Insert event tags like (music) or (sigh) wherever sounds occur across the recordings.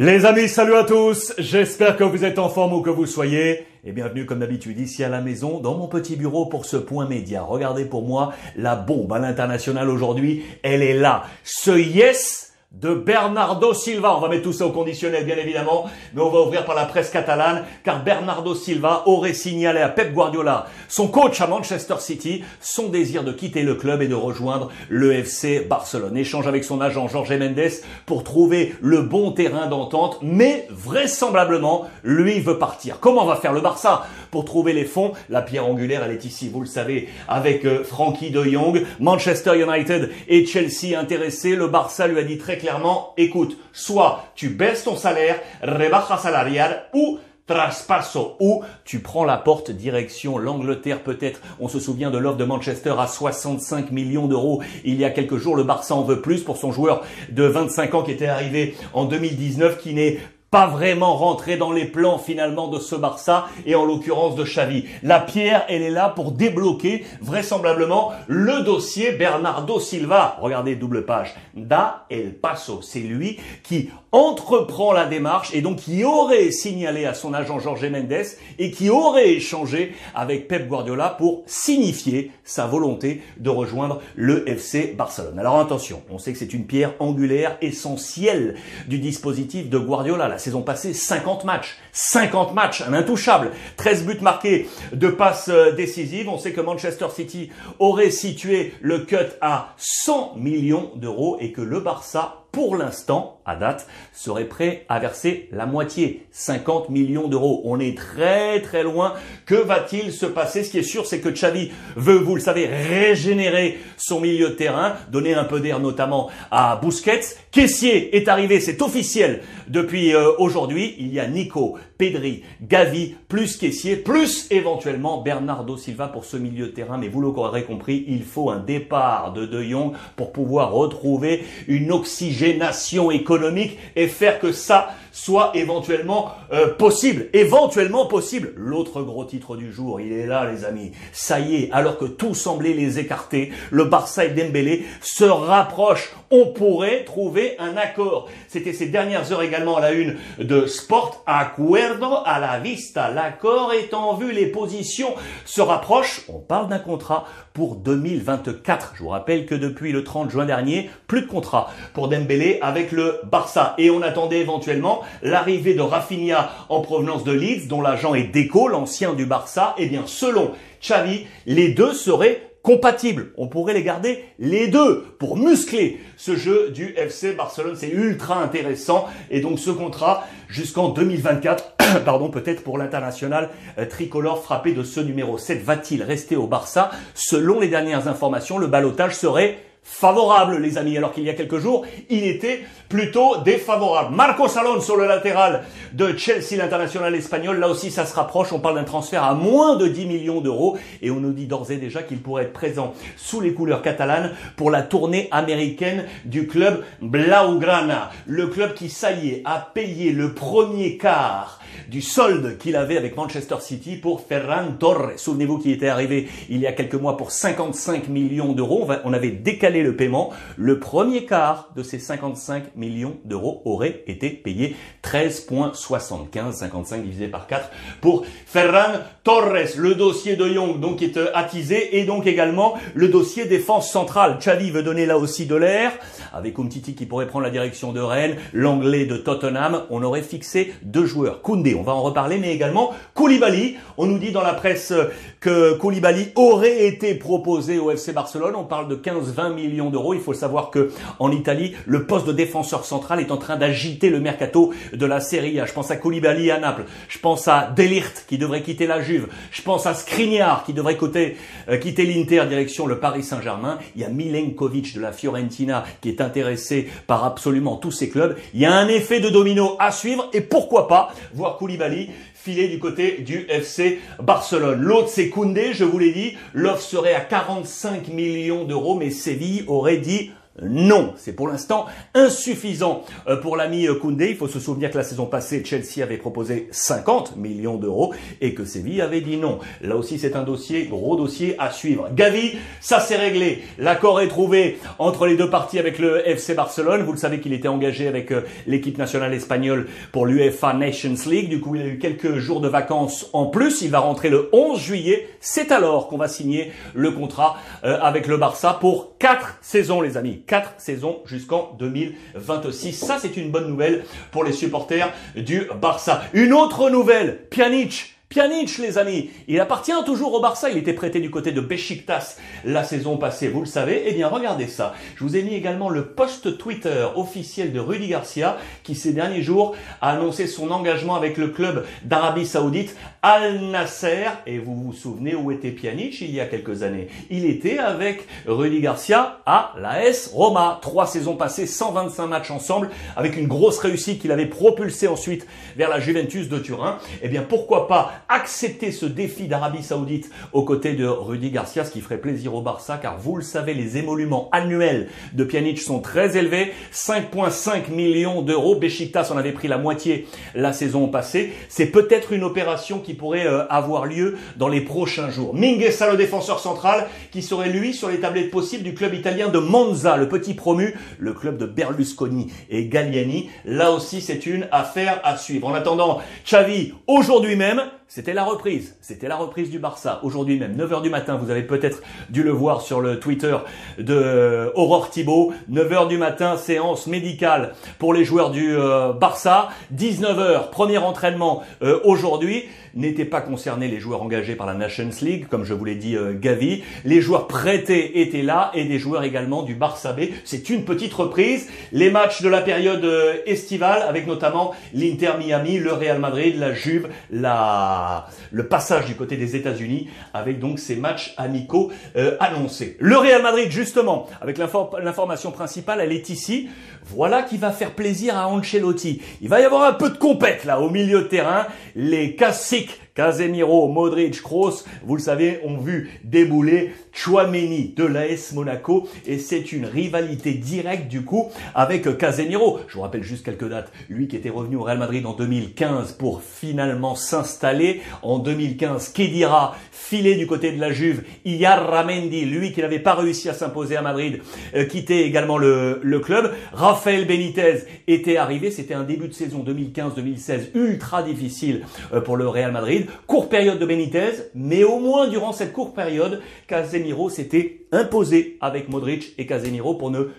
Les amis, salut à tous. J'espère que vous êtes en forme ou que vous soyez. Et bienvenue comme d'habitude ici à la maison, dans mon petit bureau pour ce point média. Regardez pour moi la bombe à l'international aujourd'hui. Elle est là. Ce yes de Bernardo Silva. On va mettre tout ça au conditionnel, bien évidemment, mais on va ouvrir par la presse catalane, car Bernardo Silva aurait signalé à Pep Guardiola, son coach à Manchester City, son désir de quitter le club et de rejoindre le FC Barcelone. Échange avec son agent Jorge Mendes pour trouver le bon terrain d'entente, mais vraisemblablement, lui veut partir. Comment va faire le Barça pour trouver les fonds? La pierre angulaire, elle est ici, vous le savez, avec euh, Frankie de Jong, Manchester United et Chelsea intéressés. Le Barça lui a dit très clairement, écoute, soit tu baisses ton salaire, rebaja salarial, ou traspasso, ou tu prends la porte direction l'Angleterre peut-être. On se souvient de l'offre de Manchester à 65 millions d'euros il y a quelques jours. Le Barça en veut plus pour son joueur de 25 ans qui était arrivé en 2019, qui n'est pas vraiment rentré dans les plans finalement de ce Barça et en l'occurrence de Xavi. La pierre, elle est là pour débloquer vraisemblablement le dossier Bernardo Silva. Regardez double page. Da El Paso, c'est lui qui entreprend la démarche et donc qui aurait signalé à son agent Jorge Mendes et qui aurait échangé avec Pep Guardiola pour signifier sa volonté de rejoindre le FC Barcelone. Alors attention, on sait que c'est une pierre angulaire essentielle du dispositif de Guardiola. La saison passée, 50 matchs. 50 matchs, un intouchable. 13 buts marqués de passes euh, décisives. On sait que Manchester City aurait situé le cut à 100 millions d'euros et que le Barça pour l'instant, à date, serait prêt à verser la moitié, 50 millions d'euros. On est très très loin. Que va-t-il se passer? Ce qui est sûr, c'est que Xavi veut, vous le savez, régénérer son milieu de terrain, donner un peu d'air notamment à Busquets. Caissier est arrivé, c'est officiel depuis euh, aujourd'hui. Il y a Nico, Pedri, Gavi, plus Caissier, plus éventuellement Bernardo Silva pour ce milieu de terrain. Mais vous l'aurez compris, il faut un départ de De Jong pour pouvoir retrouver une oxygène nation économique et faire que ça soit éventuellement euh, possible. Éventuellement possible. L'autre gros titre du jour, il est là les amis. Ça y est, alors que tout semblait les écarter, le Barça et Dembélé se rapprochent. On pourrait trouver un accord. C'était ces dernières heures également à la une de Sport. Acuerdo a la vista. L'accord est en vue. Les positions se rapprochent. On parle d'un contrat pour 2024. Je vous rappelle que depuis le 30 juin dernier, plus de contrat pour Dembélé avec le Barça. Et on attendait éventuellement l'arrivée de Rafinha en provenance de Leeds, dont l'agent est Deco, l'ancien du Barça. Eh bien, selon Xavi, les deux seraient compatibles. On pourrait les garder les deux pour muscler ce jeu du FC Barcelone. C'est ultra intéressant. Et donc ce contrat jusqu'en 2024, (coughs) pardon, peut-être pour l'international euh, tricolore frappé de ce numéro 7, va-t-il rester au Barça? Selon les dernières informations, le balotage serait favorable, les amis, alors qu'il y a quelques jours, il était plutôt défavorable. Marcos Alonso, le latéral de Chelsea, l'international espagnol, là aussi ça se rapproche, on parle d'un transfert à moins de 10 millions d'euros, et on nous dit d'ores et déjà qu'il pourrait être présent sous les couleurs catalanes pour la tournée américaine du club Blaugrana, le club qui, ça y est, a payé le premier quart du solde qu'il avait avec Manchester City pour Ferran Torres. Souvenez-vous qu'il était arrivé il y a quelques mois pour 55 millions d'euros. On avait décalé le paiement. Le premier quart de ces 55 millions d'euros aurait été payé 13,75, 55 divisé par 4 pour Ferran Torres. Le dossier de Young donc est euh, attisé et donc également le dossier défense centrale. Xavi veut donner là aussi de l'air avec Umtiti qui pourrait prendre la direction de Rennes, l'anglais de Tottenham. On aurait fixé deux joueurs. Koundé, on va en reparler, mais également Koulibaly. On nous dit dans la presse que Koulibaly aurait été proposé au FC Barcelone. On parle de 15-20 millions d'euros. Il faut savoir que en Italie, le poste de défenseur central est en train d'agiter le mercato de la Serie A. Je pense à Koulibaly à Naples. Je pense à Delirte qui devrait quitter la Juve. Je pense à Skriniar qui devrait euh, quitter l'Inter direction le Paris Saint-Germain. Il y a Milenkovic de la Fiorentina qui est intéressé par absolument tous ces clubs. Il y a un effet de domino à suivre et pourquoi pas voir Koulibaly du côté du FC Barcelone. L'autre, c'est Koundé, je vous l'ai dit. L'offre serait à 45 millions d'euros, mais Séville aurait dit non, c'est pour l'instant insuffisant euh, pour l'ami euh, Koundé. Il faut se souvenir que la saison passée, Chelsea avait proposé 50 millions d'euros et que Séville avait dit non. Là aussi, c'est un dossier, gros dossier à suivre. Gavi, ça s'est réglé. L'accord est trouvé entre les deux parties avec le FC Barcelone. Vous le savez qu'il était engagé avec euh, l'équipe nationale espagnole pour l'UEFA Nations League. Du coup, il a eu quelques jours de vacances en plus. Il va rentrer le 11 juillet. C'est alors qu'on va signer le contrat avec le Barça pour quatre saisons, les amis. Quatre saisons jusqu'en 2026. Ça, c'est une bonne nouvelle pour les supporters du Barça. Une autre nouvelle, Pjanic Pjanic, les amis, il appartient toujours au Barça. Il était prêté du côté de Besiktas la saison passée, vous le savez. Eh bien, regardez ça. Je vous ai mis également le post Twitter officiel de Rudy Garcia, qui ces derniers jours a annoncé son engagement avec le club d'Arabie Saoudite, Al Nasser. Et vous vous souvenez où était Pjanic il y a quelques années? Il était avec Rudy Garcia à l'AS Roma. Trois saisons passées, 125 matchs ensemble, avec une grosse réussite qu'il avait propulsé ensuite vers la Juventus de Turin. Eh bien, pourquoi pas accepter ce défi d'Arabie Saoudite aux côtés de Rudy Garcia, ce qui ferait plaisir au Barça, car vous le savez, les émoluments annuels de Pjanic sont très élevés, 5,5 millions d'euros. Besiktas en avait pris la moitié la saison passée. C'est peut-être une opération qui pourrait euh, avoir lieu dans les prochains jours. Minguesa, le défenseur central, qui serait lui sur les tablettes possibles du club italien de Monza, le petit promu, le club de Berlusconi et Galliani. Là aussi, c'est une affaire à suivre. En attendant, Xavi, aujourd'hui même, c'était la reprise. C'était la reprise du Barça. Aujourd'hui même, 9h du matin, vous avez peut-être dû le voir sur le Twitter de Aurore Thibault. 9h du matin, séance médicale pour les joueurs du euh, Barça. 19h, premier entraînement euh, aujourd'hui n'étaient pas concernés les joueurs engagés par la Nations League, comme je vous l'ai dit euh, Gavi. Les joueurs prêtés étaient là et des joueurs également du Barça B. C'est une petite reprise. Les matchs de la période estivale, avec notamment l'Inter Miami, le Real Madrid, la Juve, la... le passage du côté des États-Unis, avec donc ces matchs amicaux euh, annoncés. Le Real Madrid, justement, avec l'information principale, elle est ici. Voilà qui va faire plaisir à Ancelotti. Il va y avoir un peu de compète là au milieu de terrain. Les classiques Casemiro, Modric, Kroos, vous le savez, ont vu débouler Chouameni de l'AS Monaco et c'est une rivalité directe du coup avec Casemiro. Je vous rappelle juste quelques dates. Lui qui était revenu au Real Madrid en 2015 pour finalement s'installer. En 2015, Kedira filé du côté de la Juve? Ramendi, lui qui n'avait pas réussi à s'imposer à Madrid, euh, quittait également le, le club. Rafael Benitez était arrivé. C'était un début de saison 2015-2016 ultra difficile euh, pour le Real Madrid. Courte période de Benitez, mais au moins durant cette courte période, Casemiro s'était imposé avec Modric et Casemiro pour ne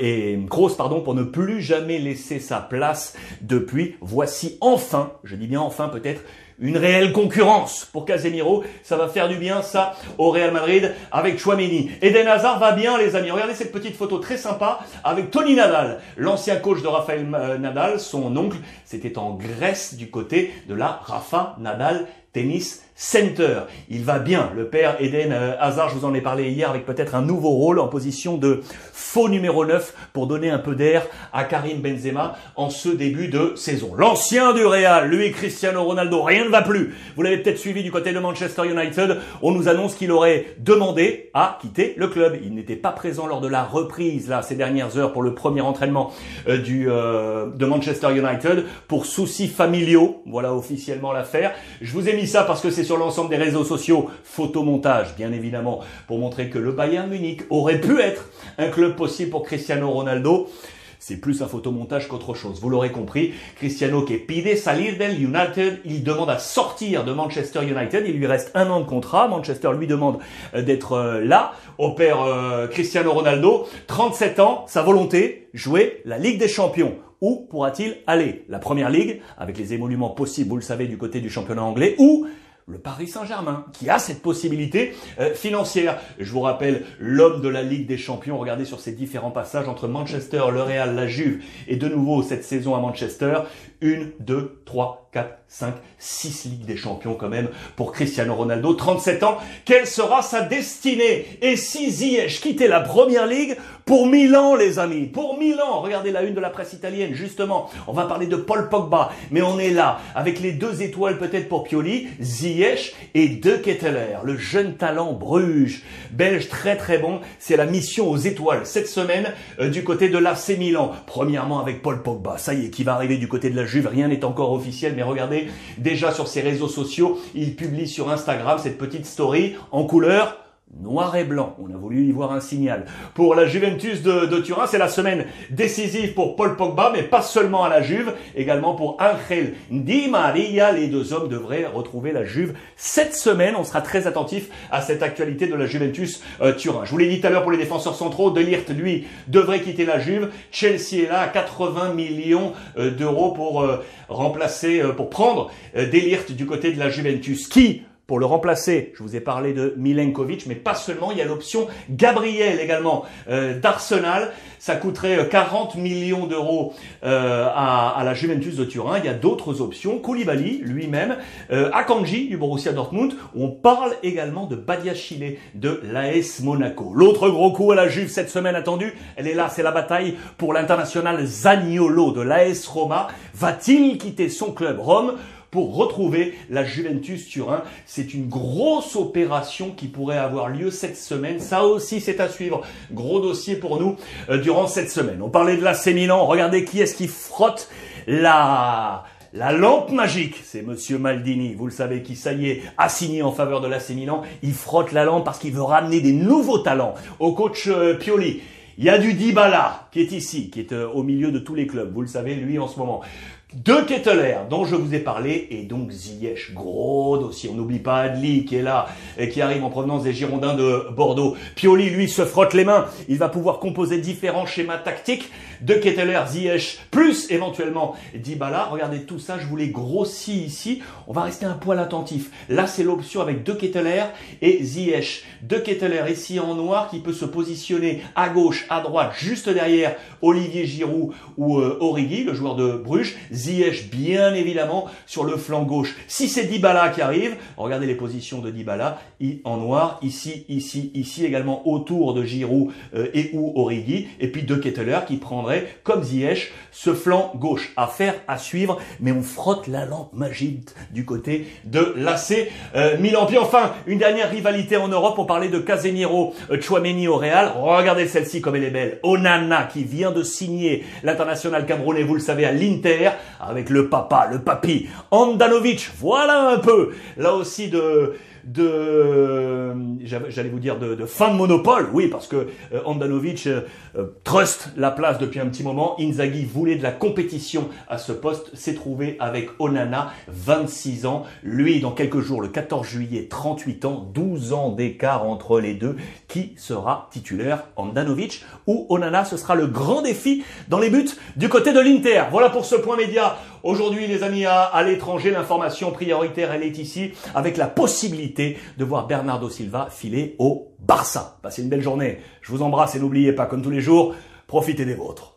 et Kroos pardon pour ne plus jamais laisser sa place depuis. Voici enfin, je dis bien enfin peut-être une réelle concurrence pour Casemiro. Ça va faire du bien, ça, au Real Madrid avec Chouameni. Eden Hazard va bien, les amis. Regardez cette petite photo très sympa avec Tony Nadal, l'ancien coach de Rafael euh, Nadal, son oncle. C'était en Grèce du côté de la Rafa Nadal Tennis Center. Il va bien, le père Eden euh, Hazard, je vous en ai parlé hier, avec peut-être un nouveau rôle en position de faux numéro 9 pour donner un peu d'air à Karim Benzema en ce début de saison. L'ancien du Real, lui Cristiano Ronaldo, rien ne va plus. Vous l'avez peut-être suivi du côté de Manchester United. On nous annonce qu'il aurait demandé à quitter le club. Il n'était pas présent lors de la reprise là ces dernières heures pour le premier entraînement euh, du euh, de Manchester United pour soucis familiaux. Voilà officiellement l'affaire. Je vous ai mis ça parce que c'est sur l'ensemble des réseaux sociaux, photomontage bien évidemment, pour montrer que le Bayern Munich aurait pu être un club possible pour Cristiano Ronaldo. C'est plus un photomontage qu'autre chose. Vous l'aurez compris, Cristiano qui pide salir del United, il demande à sortir de Manchester United, il lui reste un an de contrat, Manchester lui demande euh, d'être euh, là, au père euh, Cristiano Ronaldo, 37 ans, sa volonté, jouer la Ligue des Champions. Où pourra-t-il aller? La Première Ligue, avec les émoluments possibles, vous le savez, du côté du championnat anglais, ou le Paris Saint-Germain, qui a cette possibilité euh, financière. Je vous rappelle, l'homme de la Ligue des Champions, regardez sur ces différents passages entre Manchester, le Real, la Juve, et de nouveau cette saison à Manchester, une, deux, trois, quatre, 5, 6 Ligues des Champions quand même pour Cristiano Ronaldo, 37 ans. Quelle sera sa destinée? Et si Ziyech quittait la Première Ligue pour Milan, les amis, pour Milan, regardez la une de la presse italienne, justement, on va parler de Paul Pogba, mais on est là avec les deux étoiles peut-être pour Pioli, Ziyech et De Ketteler, le jeune talent Bruges, belge très très bon. C'est la mission aux étoiles cette semaine euh, du côté de l'AC Milan. Premièrement avec Paul Pogba, ça y est, qui va arriver du côté de la Juve. Rien n'est encore officiel, mais regardez, déjà sur ses réseaux sociaux, il publie sur Instagram cette petite story en couleur noir et blanc. On a voulu y voir un signal. Pour la Juventus de, Turin, c'est la semaine décisive pour Paul Pogba, mais pas seulement à la Juve, également pour Angel Di Maria. Les deux hommes devraient retrouver la Juve cette semaine. On sera très attentif à cette actualité de la Juventus euh, Turin. Je vous l'ai dit tout à l'heure pour les défenseurs centraux, De lui, devrait quitter la Juve. Chelsea est là à 80 millions euh, d'euros pour euh, remplacer, pour prendre Delirte du côté de la Juventus. Qui pour le remplacer, je vous ai parlé de Milenkovic, mais pas seulement, il y a l'option Gabriel également euh, d'Arsenal. Ça coûterait 40 euh, millions d'euros euh, à, la Juventus de Turin. Il y a d'autres options. Koulibaly lui-même, Akanji du Borussia Dortmund. On parle également de Badiachile de l'AS Monaco. L'autre gros coup à la Juve cette semaine attendue, elle est là, c'est la bataille pour l'international Zaniolo de l'AS Roma. Va-t-il quitter son club Rome? Pour retrouver la Juventus Turin. C'est une grosse opération qui pourrait avoir lieu cette semaine. Ça aussi, c'est à suivre. Gros dossier pour nous euh, durant cette semaine. On parlait de la Milan. Regardez qui est-ce qui frotte la... La lampe magique, c'est Monsieur Maldini, vous le savez, qui ça y est, a signé en faveur de l'AC Milan. Il frotte la lampe parce qu'il veut ramener des nouveaux talents au coach euh, Pioli. Il y a du Dybala qui est ici, qui est euh, au milieu de tous les clubs. Vous le savez, lui en ce moment. De Ketteler, dont je vous ai parlé, et donc Ziyech, gros dossier. On n'oublie pas Adli, qui est là, et qui arrive en provenance des Girondins de Bordeaux. Pioli, lui, se frotte les mains. Il va pouvoir composer différents schémas tactiques. De Ketteler, Ziyech, plus éventuellement Dybala. Regardez tout ça, je vous l'ai grossi ici. On va rester un poil attentif. Là, c'est l'option avec De Ketteler et Ziyech. De Ketteler, ici en noir, qui peut se positionner à gauche, à droite, juste derrière Olivier Giroud ou euh, le joueur de Bruges. Bien évidemment, sur le flanc gauche. Si c'est Dybala qui arrive, regardez les positions de Dybala, en noir, ici, ici, ici, également autour de Giroud euh, et ou Origi, et puis De Ketteler qui prendrait, comme Ziyech, ce flanc gauche. À faire, à suivre, mais on frotte la lampe magique du côté de l'AC euh, Milan. Puis enfin, une dernière rivalité en Europe, on parlait de Casemiro, euh, Chouameni au Real. Regardez celle-ci comme elle est belle. Onana qui vient de signer l'international camerounais, vous le savez, à l'Inter avec le papa, le papy, Andanovic, voilà un peu, là aussi de, de, j'allais vous dire de, de, fin de monopole, oui, parce que euh, Andanovic euh, euh, trust la place depuis un petit moment. Inzaghi voulait de la compétition à ce poste, s'est trouvé avec Onana, 26 ans. Lui, dans quelques jours, le 14 juillet, 38 ans, 12 ans d'écart entre les deux. Qui sera titulaire Andanovic ou Onana Ce sera le grand défi dans les buts du côté de l'Inter. Voilà pour ce point média. Aujourd'hui, les amis, à, à l'étranger, l'information prioritaire, elle est ici, avec la possibilité de voir Bernardo Silva filer au Barça. Passez une belle journée. Je vous embrasse et n'oubliez pas, comme tous les jours, profitez des vôtres.